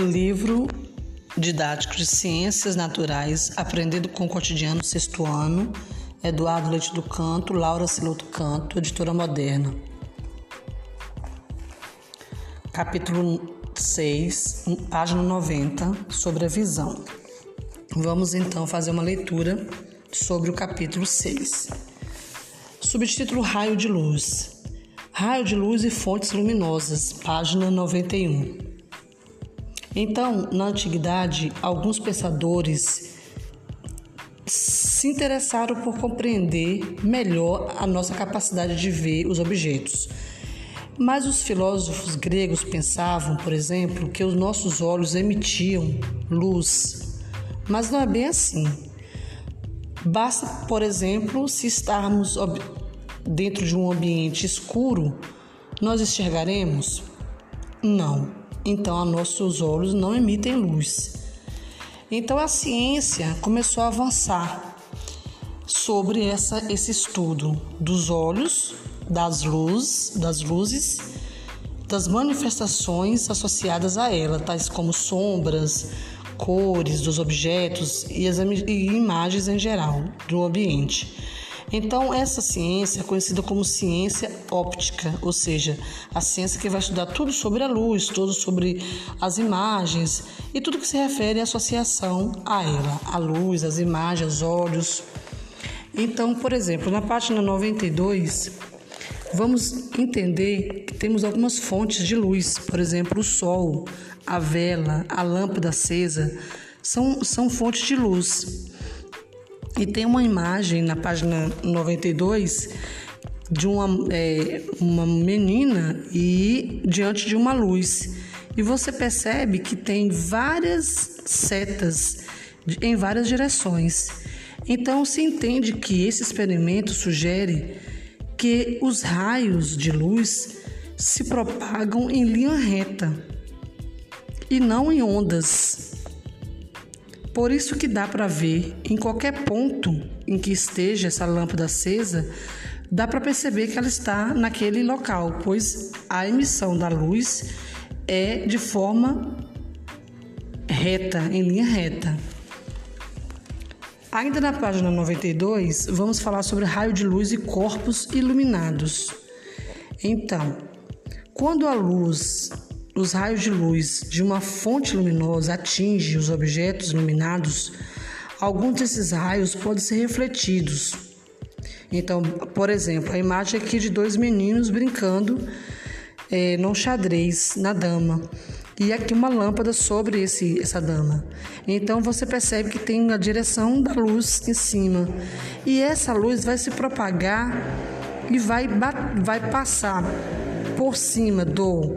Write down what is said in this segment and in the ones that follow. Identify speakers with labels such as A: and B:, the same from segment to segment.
A: Livro didático de Ciências Naturais, Aprendendo com o Cotidiano, sexto ano, Eduardo Leite do Canto, Laura Siloto Canto, editora moderna. Capítulo 6, página 90, sobre a visão. Vamos então fazer uma leitura sobre o capítulo 6. Subtítulo Raio de Luz. Raio de luz e fontes luminosas, página 91. Então, na antiguidade, alguns pensadores se interessaram por compreender melhor a nossa capacidade de ver os objetos. Mas os filósofos gregos pensavam, por exemplo, que os nossos olhos emitiam luz. Mas não é bem assim. Basta, por exemplo, se estarmos dentro de um ambiente escuro, nós enxergaremos? Não então nossos olhos não emitem luz. Então a ciência começou a avançar sobre essa, esse estudo dos olhos, das luzes, das luzes, das manifestações associadas a ela, tais como sombras, cores dos objetos e as e imagens em geral do ambiente. Então, essa ciência é conhecida como ciência óptica, ou seja, a ciência que vai estudar tudo sobre a luz, tudo sobre as imagens e tudo que se refere à associação a ela, a luz, as imagens, os olhos. Então, por exemplo, na página 92, vamos entender que temos algumas fontes de luz, por exemplo, o sol, a vela, a lâmpada acesa, são, são fontes de luz. E tem uma imagem na página 92 de uma, é, uma menina e diante de uma luz. E você percebe que tem várias setas em várias direções. Então se entende que esse experimento sugere que os raios de luz se propagam em linha reta e não em ondas. Por isso que dá para ver em qualquer ponto em que esteja essa lâmpada acesa, dá para perceber que ela está naquele local, pois a emissão da luz é de forma reta, em linha reta. Ainda na página 92, vamos falar sobre raio de luz e corpos iluminados. Então, quando a luz os raios de luz de uma fonte luminosa atingem os objetos iluminados, alguns desses raios podem ser refletidos. Então, por exemplo, a imagem aqui de dois meninos brincando é, num xadrez na dama e aqui uma lâmpada sobre esse, essa dama. Então você percebe que tem a direção da luz em cima e essa luz vai se propagar e vai, vai passar por cima do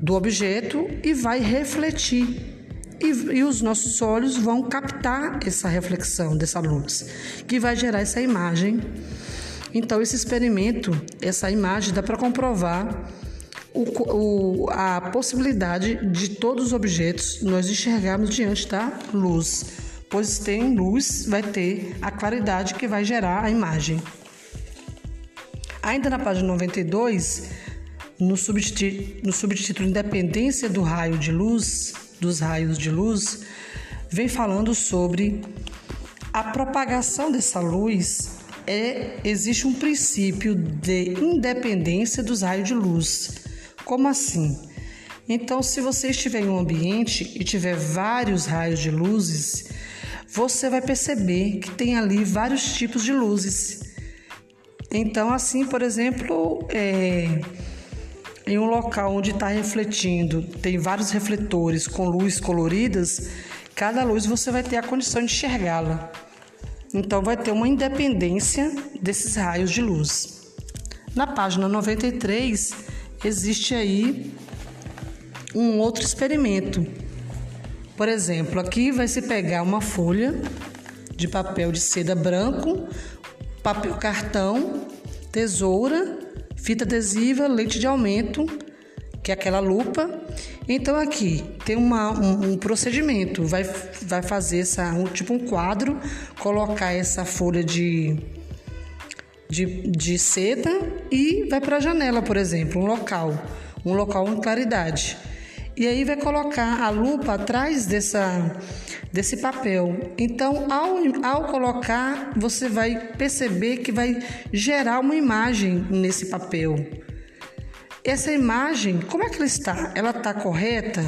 A: do objeto e vai refletir. E, e, os nossos olhos vão captar essa reflexão dessa luz, que vai gerar essa imagem. Então, esse experimento, essa imagem, dá para comprovar o, o, a possibilidade de todos os objetos nós enxergarmos diante da luz, pois tem luz, vai ter a claridade que vai gerar a imagem. Ainda na página 92, no subtítulo, no subtítulo Independência do raio de luz, dos raios de luz, vem falando sobre a propagação dessa luz. É, existe um princípio de independência dos raios de luz. Como assim? Então, se você estiver em um ambiente e tiver vários raios de luzes, você vai perceber que tem ali vários tipos de luzes. Então, assim, por exemplo, é, em um local onde está refletindo, tem vários refletores com luzes coloridas, cada luz você vai ter a condição de enxergá-la. Então vai ter uma independência desses raios de luz. Na página 93 existe aí um outro experimento. Por exemplo, aqui vai se pegar uma folha de papel de seda branco, papel cartão, tesoura fita adesiva, lente de aumento, que é aquela lupa. Então aqui tem uma, um, um, procedimento, vai, vai fazer essa, um, tipo um quadro, colocar essa folha de, de, de seda e vai para a janela, por exemplo, um local, um local com claridade. E aí vai colocar a lupa atrás dessa, desse papel. Então, ao, ao colocar, você vai perceber que vai gerar uma imagem nesse papel. Essa imagem, como é que ela está? Ela está correta?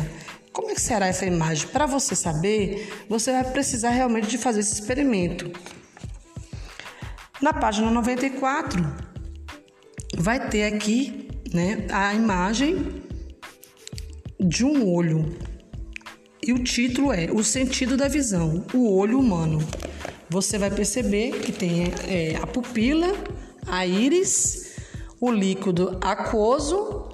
A: Como é que será essa imagem? Para você saber, você vai precisar realmente de fazer esse experimento. Na página 94, vai ter aqui né, a imagem de um olho. E o título é O Sentido da Visão, o olho humano. Você vai perceber que tem é, a pupila, a íris, o líquido aquoso,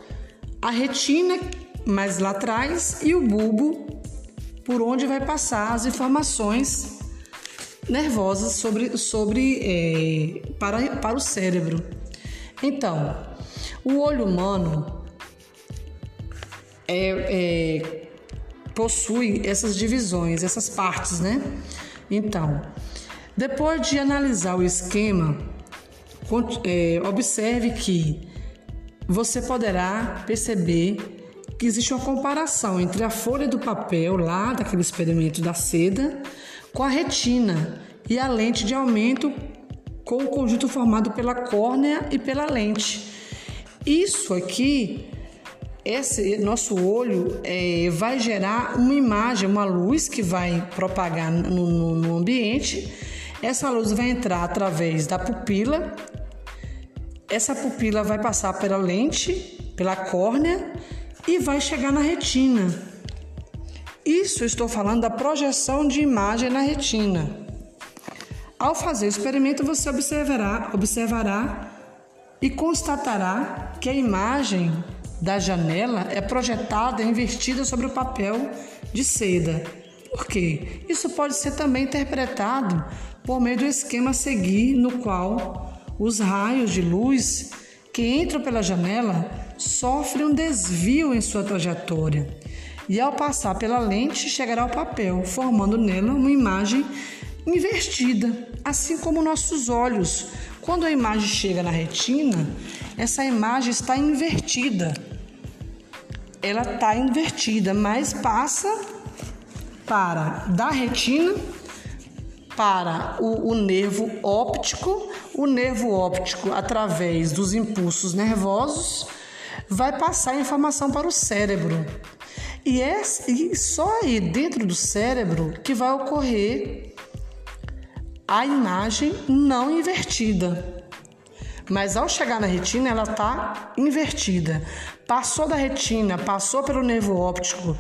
A: a retina mais lá atrás e o bulbo por onde vai passar as informações nervosas sobre, sobre é, para, para o cérebro. Então, o olho humano é, é, possui essas divisões, essas partes, né? Então, depois de analisar o esquema, é, observe que você poderá perceber que existe uma comparação entre a folha do papel lá daquele experimento da seda com a retina e a lente de aumento com o conjunto formado pela córnea e pela lente. Isso aqui, esse nosso olho é, vai gerar uma imagem, uma luz que vai propagar no, no, no ambiente. Essa luz vai entrar através da pupila. Essa pupila vai passar pela lente, pela córnea e vai chegar na retina. Isso estou falando da projeção de imagem na retina. Ao fazer o experimento, você observará, observará e constatará que a imagem da janela é projetada e invertida sobre o papel de seda. Por quê? Isso pode ser também interpretado por meio do esquema a seguir, no qual os raios de luz que entram pela janela sofrem um desvio em sua trajetória e, ao passar pela lente, chegará ao papel, formando nela uma imagem invertida, assim como nossos olhos. Quando a imagem chega na retina, essa imagem está invertida. Ela está invertida, mas passa para da retina para o, o nervo óptico, o nervo óptico, através dos impulsos nervosos, vai passar a informação para o cérebro. E, é, e só aí dentro do cérebro que vai ocorrer a imagem não invertida. Mas ao chegar na retina, ela está invertida. Passou da retina, passou pelo nervo óptico,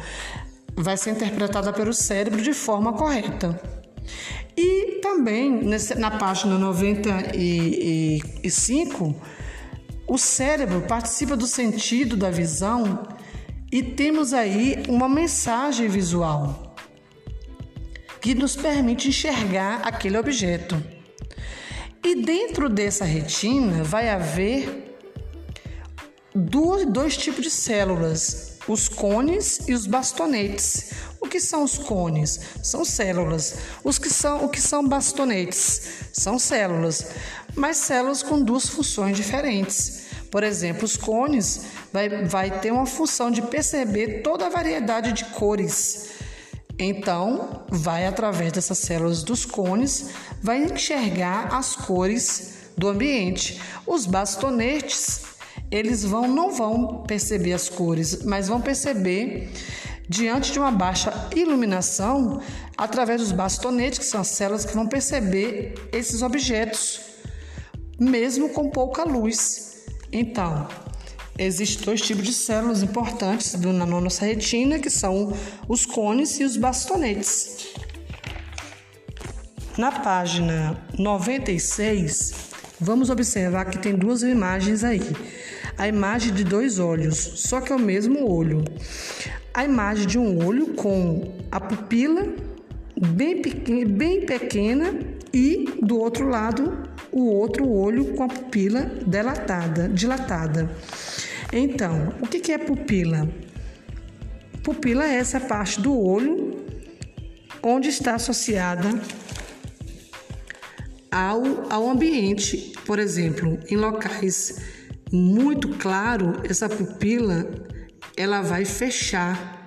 A: vai ser interpretada pelo cérebro de forma correta. E também na página 95, o cérebro participa do sentido da visão e temos aí uma mensagem visual que nos permite enxergar aquele objeto. E dentro dessa retina vai haver dois, dois tipos de células, os cones e os bastonetes. O que são os cones? São células. Os que são, o que são bastonetes? São células, mas células com duas funções diferentes. Por exemplo, os cones vai, vai ter uma função de perceber toda a variedade de cores. Então, vai através dessas células dos cones, vai enxergar as cores do ambiente. Os bastonetes, eles vão não vão perceber as cores, mas vão perceber diante de uma baixa iluminação, através dos bastonetes, que são as células que vão perceber esses objetos, mesmo com pouca luz. Então, existem dois tipos de células importantes na nossa retina, que são os cones e os bastonetes. Na página 96, vamos observar que tem duas imagens aí. A imagem de dois olhos, só que é o mesmo olho a imagem de um olho com a pupila bem pequena, bem pequena e do outro lado o outro olho com a pupila dilatada, dilatada. Então, o que é pupila? Pupila é essa parte do olho onde está associada ao, ao ambiente. Por exemplo, em locais muito claro, essa pupila ela vai fechar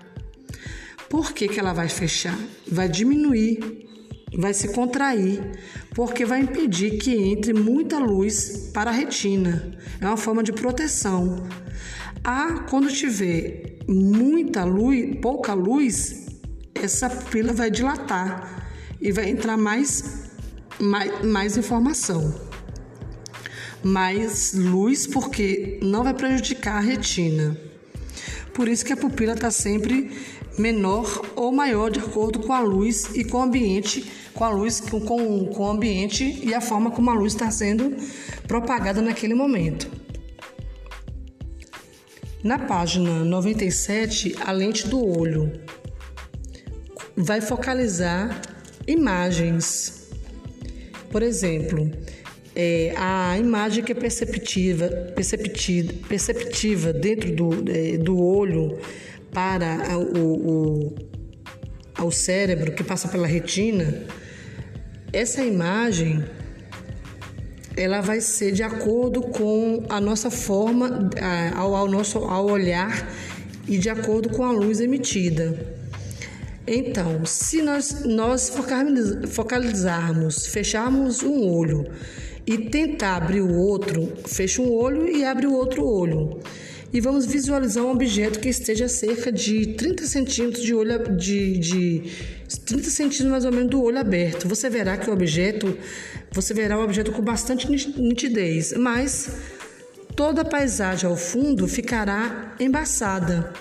A: Por que, que ela vai fechar? Vai diminuir, vai se contrair, porque vai impedir que entre muita luz para a retina. É uma forma de proteção. Ah, quando tiver muita luz, pouca luz, essa pupila vai dilatar e vai entrar mais, mais, mais informação. Mais luz, porque não vai prejudicar a retina. Por isso que a pupila está sempre menor ou maior de acordo com a luz e com o ambiente, com a luz, com, com o ambiente e a forma como a luz está sendo propagada naquele momento. Na página 97, a lente do olho vai focalizar imagens. Por exemplo, é, a imagem que é perceptiva, perceptiva, perceptiva dentro do, é, do olho para o, o, cérebro, que passa pela retina, essa imagem ela vai ser de acordo com a nossa forma, ao, ao nosso ao olhar e de acordo com a luz emitida. Então, se nós, nós focalizarmos, fecharmos um olho e tentar abrir o outro, fecha um olho e abre o outro olho. E vamos visualizar um objeto que esteja cerca de 30 centímetros de olho de, de 30 centímetros mais ou menos do olho aberto. Você verá que o objeto, você verá o objeto com bastante nitidez, mas toda a paisagem ao fundo ficará embaçada.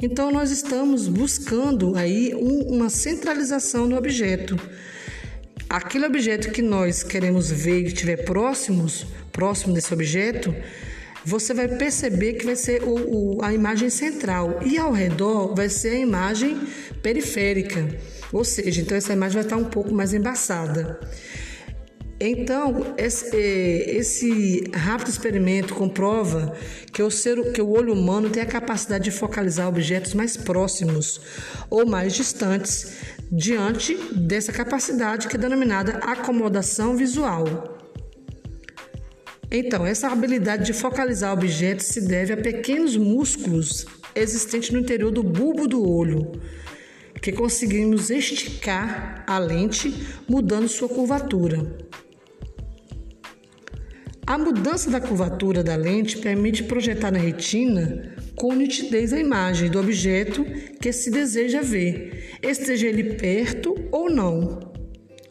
A: Então nós estamos buscando aí um, uma centralização do objeto. Aquele objeto que nós queremos ver e estiver próximos, próximo desse objeto, você vai perceber que vai ser o, o, a imagem central e ao redor vai ser a imagem periférica, ou seja, então essa imagem vai estar um pouco mais embaçada. Então, esse, é, esse, rápido experimento comprova que o, ser, que o olho humano tem a capacidade de focalizar objetos mais próximos ou mais distantes diante dessa capacidade que é denominada acomodação visual. Então, essa habilidade de focalizar objetos se deve a pequenos músculos existentes no interior do bulbo do olho, que conseguimos esticar a lente mudando sua curvatura. A mudança da curvatura da lente permite projetar na retina com nitidez a imagem do objeto que se deseja ver, esteja ele perto ou não.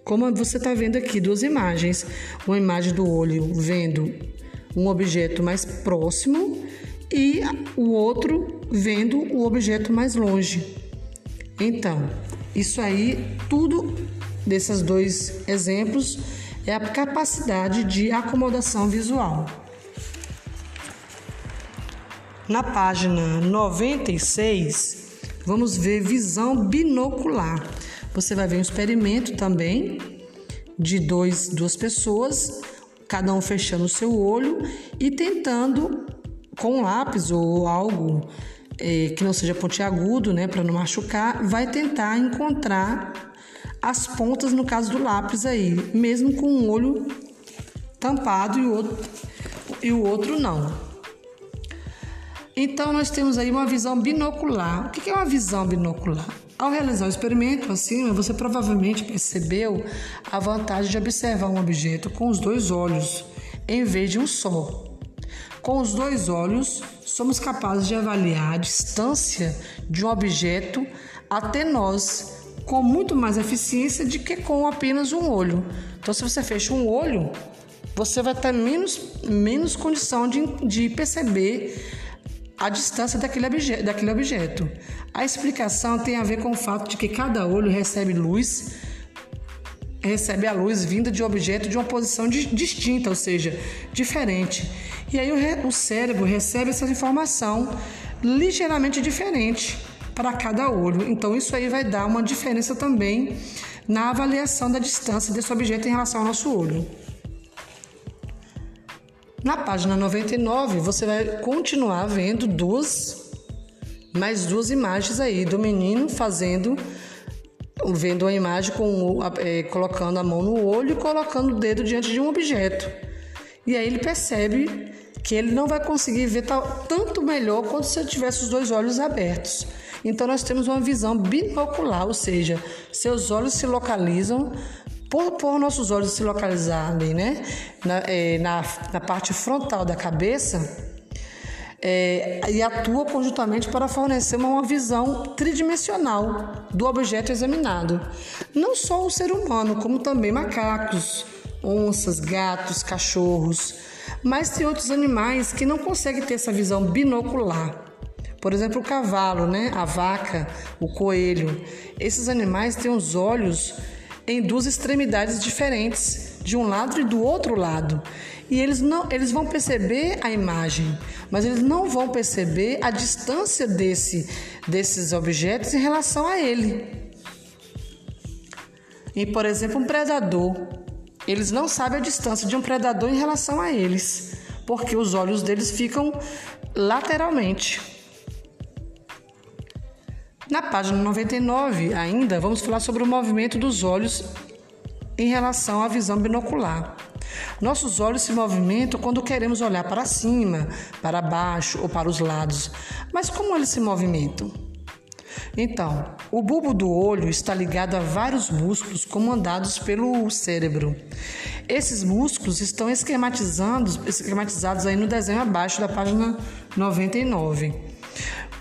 A: Como você está vendo aqui, duas imagens. Uma imagem do olho vendo um objeto mais próximo e o outro vendo o objeto mais longe. Então, isso aí, tudo desses dois exemplos é a capacidade de acomodação visual. Na página 96, vamos ver visão binocular. Você vai ver um experimento também de dois, duas pessoas, cada um fechando o seu olho e tentando com um lápis ou algo é, que não seja pontiagudo, né, para não machucar, vai tentar encontrar as pontas no caso do lápis aí, mesmo com um olho tampado e o outro, e o outro não. Então nós temos aí uma visão binocular. O que é uma visão binocular? Ao realizar o experimento acima, você provavelmente percebeu a vantagem de observar um objeto com os dois olhos, em vez de um só. Com os dois olhos, somos capazes de avaliar a distância de um objeto até nós com muito mais eficiência do que com apenas um olho. Então, se você fecha um olho, você vai ter menos, menos condição de, de perceber a distância daquele, obje, daquele objeto. A explicação tem a ver com o fato de que cada olho recebe luz, recebe a luz vinda de um objeto de uma posição de, distinta, ou seja, diferente. E aí o, o cérebro recebe essa informação ligeiramente diferente para cada olho. Então, isso aí vai dar uma diferença também na avaliação da distância desse objeto em relação ao nosso olho. Na página 99, você vai continuar vendo duas, mais duas imagens aí do menino fazendo, vendo a imagem com, é, colocando a mão no olho e colocando o dedo diante de um objeto. E aí ele percebe que ele não vai conseguir ver tanto melhor quanto se ele tivesse os dois olhos abertos. Então nós temos uma visão binocular, ou seja, seus olhos se localizam por, por nossos olhos se localizarem né, na, é, na, na parte frontal da cabeça, é, e atua conjuntamente para fornecer uma visão tridimensional do objeto examinado. Não só o ser humano, como também macacos, onças, gatos, cachorros, mas tem outros animais que não conseguem ter essa visão binocular. Por exemplo, o cavalo, né? a vaca, o coelho. Esses animais têm os olhos em duas extremidades diferentes, de um lado e do outro lado. E eles não, eles vão perceber a imagem, mas eles não vão perceber a distância desse, desses objetos em relação a ele. E, por exemplo, um predador, eles não sabem a distância de um predador em relação a eles, porque os olhos deles ficam lateralmente. Na página 99, ainda, vamos falar sobre o movimento dos olhos em relação à visão binocular. Nossos olhos se movimentam quando queremos olhar para cima, para baixo ou para os lados. Mas como eles se movimentam? Então, o bulbo do olho está ligado a vários músculos comandados pelo cérebro. Esses músculos estão esquematizados, esquematizados aí no desenho abaixo da página 99.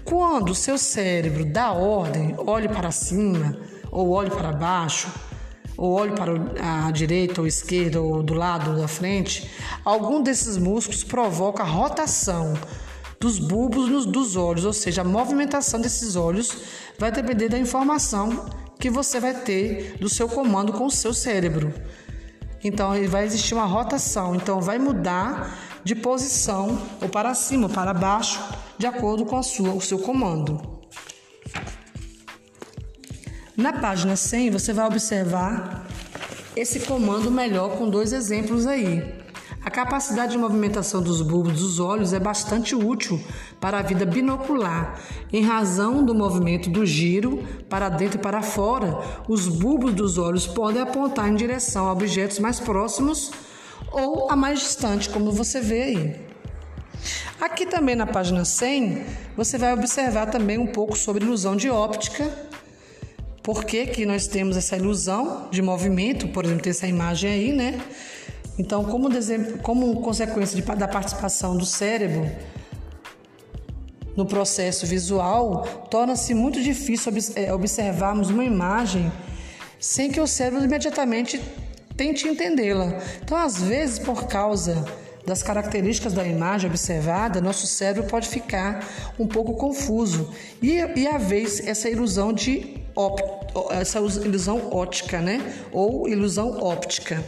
A: Quando o seu cérebro dá ordem, olhe para cima ou olhe para baixo, ou olhe para a direita ou esquerda ou do lado ou da frente, algum desses músculos provoca rotação dos bulbos dos olhos, ou seja, a movimentação desses olhos vai depender da informação que você vai ter do seu comando com o seu cérebro. Então, vai existir uma rotação, então vai mudar de posição ou para cima ou para baixo, de acordo com a sua, o seu comando. Na página 100, você vai observar esse comando melhor com dois exemplos aí. A capacidade de movimentação dos bulbos dos olhos é bastante útil para a vida binocular. Em razão do movimento do giro para dentro e para fora, os bulbos dos olhos podem apontar em direção a objetos mais próximos ou a mais distante, como você vê aí. Aqui também na página 100, você vai observar também um pouco sobre ilusão de óptica. Por que, que nós temos essa ilusão de movimento, por exemplo, tem essa imagem aí, né? Então, como, como consequência de, da participação do cérebro no processo visual, torna-se muito difícil é, observarmos uma imagem sem que o cérebro imediatamente tente entendê-la. Então, às vezes, por causa das características da imagem observada, nosso cérebro pode ficar um pouco confuso e, e haver essa ilusão de essa ilusão ótica, né? Ou ilusão óptica.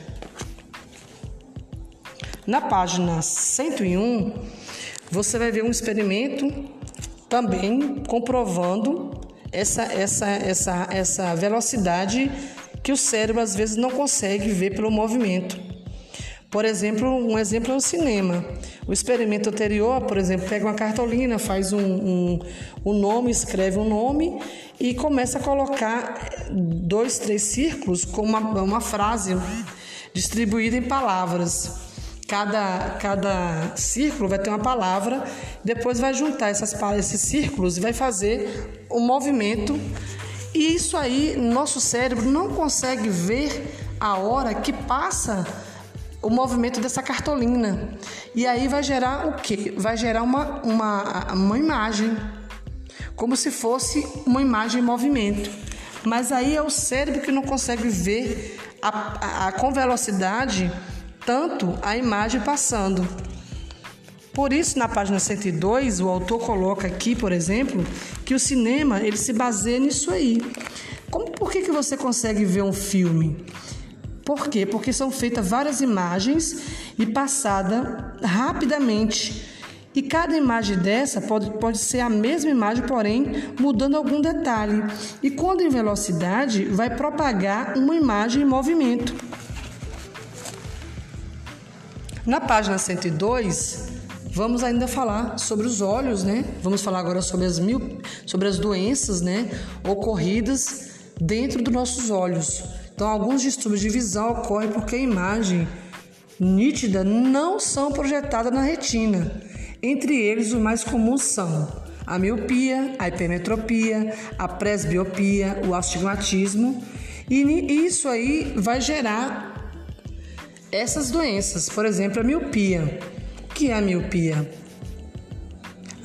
A: Na página 101, você vai ver um experimento também comprovando essa, essa, essa, essa velocidade que o cérebro às vezes não consegue ver pelo movimento. Por exemplo, um exemplo é o cinema. O experimento anterior, por exemplo, pega uma cartolina, faz um, um, um nome, escreve um nome e começa a colocar dois, três círculos com uma, uma frase distribuída em palavras. Cada, cada círculo vai ter uma palavra, depois vai juntar essas, esses círculos e vai fazer um movimento e isso aí, nosso cérebro não consegue ver a hora que passa o movimento dessa cartolina. E aí vai gerar o quê? Vai gerar uma, uma, uma imagem, como se fosse uma imagem em movimento. Mas aí é o cérebro que não consegue ver a, a, com velocidade tanto a imagem passando. Por isso, na página 102, o autor coloca aqui, por exemplo, que o cinema ele se baseia nisso aí. Como, por que, que você consegue ver um filme? Por quê? Porque são feitas várias imagens e passada rapidamente. E cada imagem dessa pode, pode ser a mesma imagem, porém mudando algum detalhe. E quando em velocidade, vai propagar uma imagem em movimento. Na página 102, Vamos ainda falar sobre os olhos, né? Vamos falar agora sobre as mil, sobre as doenças, né, ocorridas dentro dos nossos olhos. Então, alguns distúrbios de visão ocorrem porque a imagem nítida não são projetadas na retina. Entre eles, os mais comuns são a miopia, a hipermetropia, a presbiopia, o astigmatismo. E isso aí vai gerar essas doenças. Por exemplo, a miopia. Que é a miopia?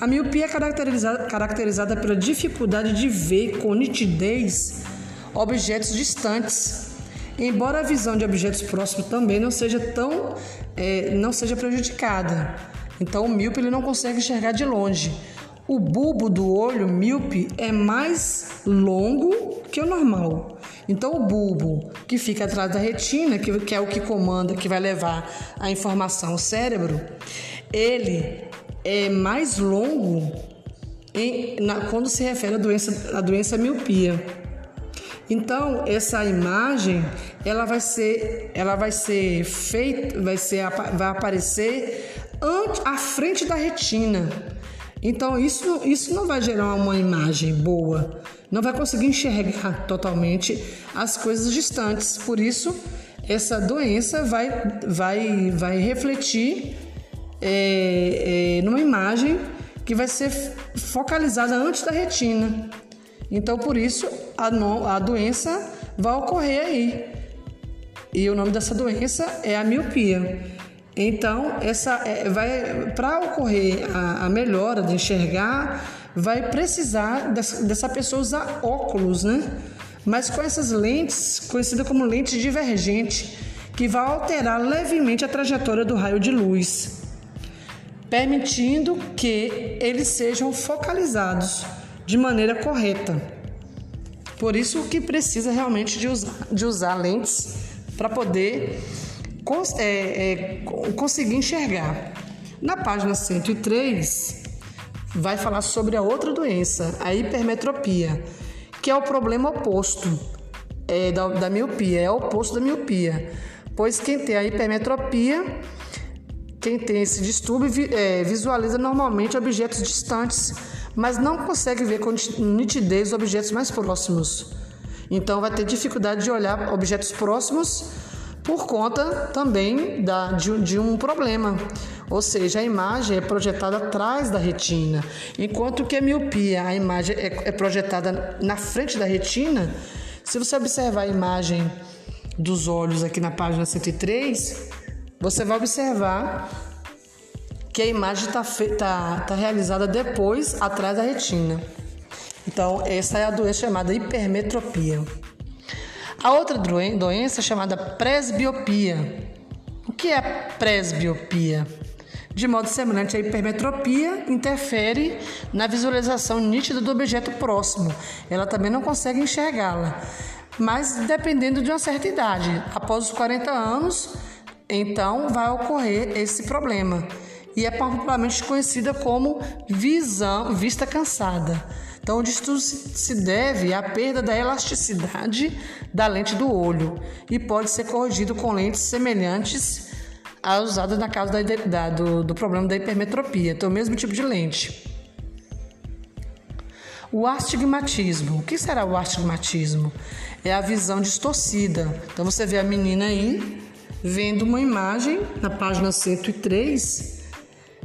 A: A miopia é caracterizada, caracterizada pela dificuldade de ver com nitidez objetos distantes, embora a visão de objetos próximos também não seja tão é, não seja prejudicada. Então o míope ele não consegue enxergar de longe. O bulbo do olho míope é mais longo que o normal. Então o bulbo que fica atrás da retina, que, que é o que comanda, que vai levar a informação ao cérebro, ele é mais longo em, na, quando se refere à doença, à doença miopia. Então, essa imagem, ela vai ser, ela vai ser feita, vai ser vai aparecer à frente da retina. Então, isso, isso não vai gerar uma imagem boa. Não vai conseguir enxergar totalmente as coisas distantes. Por isso, essa doença vai, vai, vai refletir é, é, numa imagem que vai ser focalizada antes da retina. Então, por isso, a, no, a doença vai ocorrer aí. E o nome dessa doença é a miopia. Então, essa é, vai para ocorrer a, a, melhora de enxergar, vai precisar dessa, dessa pessoa usar óculos, né? Mas com essas lentes, conhecida como lente divergente, que vai alterar levemente a trajetória do raio de luz, permitindo que eles sejam focalizados de maneira correta. Por isso que precisa realmente de usar, de usar lentes para poder cons é, é, conseguir enxergar. Na página 103 vai falar sobre a outra doença, a hipermetropia, que é o problema oposto é, da, da miopia, é o oposto da miopia. Pois quem tem a hipermetropia, quem tem esse distúrbio, é, visualiza normalmente objetos distantes mas não consegue ver com nitidez objetos mais próximos. Então vai ter dificuldade de olhar objetos próximos por conta também da, de, de, um problema. Ou seja, a imagem é projetada atrás da retina, enquanto que a miopia, a imagem é, é projetada na frente da retina. Se você observar a imagem dos olhos aqui na página 103, você vai observar que a imagem está tá, tá realizada depois, atrás da retina. Então, essa é a doença chamada hipermetropia. A outra doença é chamada presbiopia. O que é presbiopia? De modo semelhante, a hipermetropia interfere na visualização nítida do objeto próximo. Ela também não consegue enxergá-la. Mas dependendo de uma certa idade, após os 40 anos, então vai ocorrer esse problema e é popularmente conhecida como visão, vista cansada. Então, isso se deve à perda da elasticidade da lente do olho e pode ser corrigido com lentes semelhantes às usadas na causa da, da, do, do problema da hipermetropia, então, o mesmo tipo de lente. O astigmatismo. O que será o astigmatismo? É a visão distorcida. Então, você vê a menina aí vendo uma imagem na página 103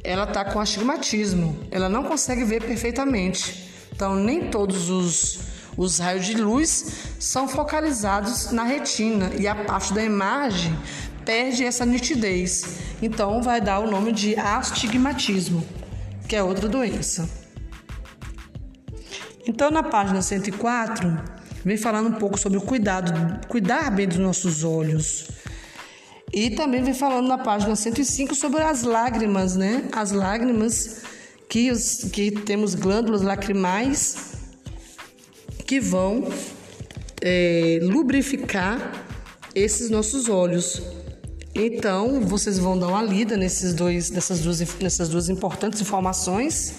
A: ela está com astigmatismo, ela não consegue ver perfeitamente. Então, nem todos os, os raios de luz são focalizados na retina e a parte da imagem perde essa nitidez. Então, vai dar o nome de astigmatismo, que é outra doença. Então, na página 104, vem falando um pouco sobre o cuidado, cuidar bem dos nossos olhos. E também vem falando na página 105 sobre as lágrimas, né? As lágrimas que, os, que temos glândulas lacrimais que vão é, lubrificar esses nossos olhos. Então, vocês vão dar uma lida nesses dois, nessas, duas, nessas duas importantes informações.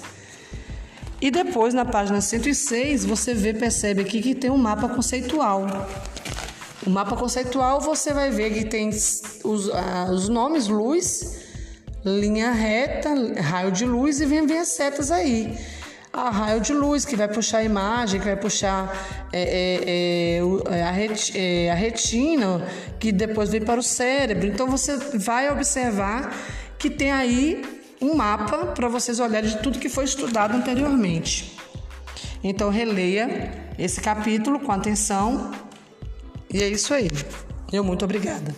A: E depois, na página 106, você vê, percebe aqui que tem um mapa conceitual. O mapa conceitual você vai ver que tem os, ah, os nomes é linha reta, raio de luz e vem as setas aí. A raio de luz que vai puxar a imagem, que vai puxar é, é, é, a, ret, é, a retina, que depois vem para o cérebro. Então você vai observar que tem aí um mapa para vocês olharem de tudo que foi estudado anteriormente. Então releia esse capítulo com atenção e é isso aí. Eu muito obrigada.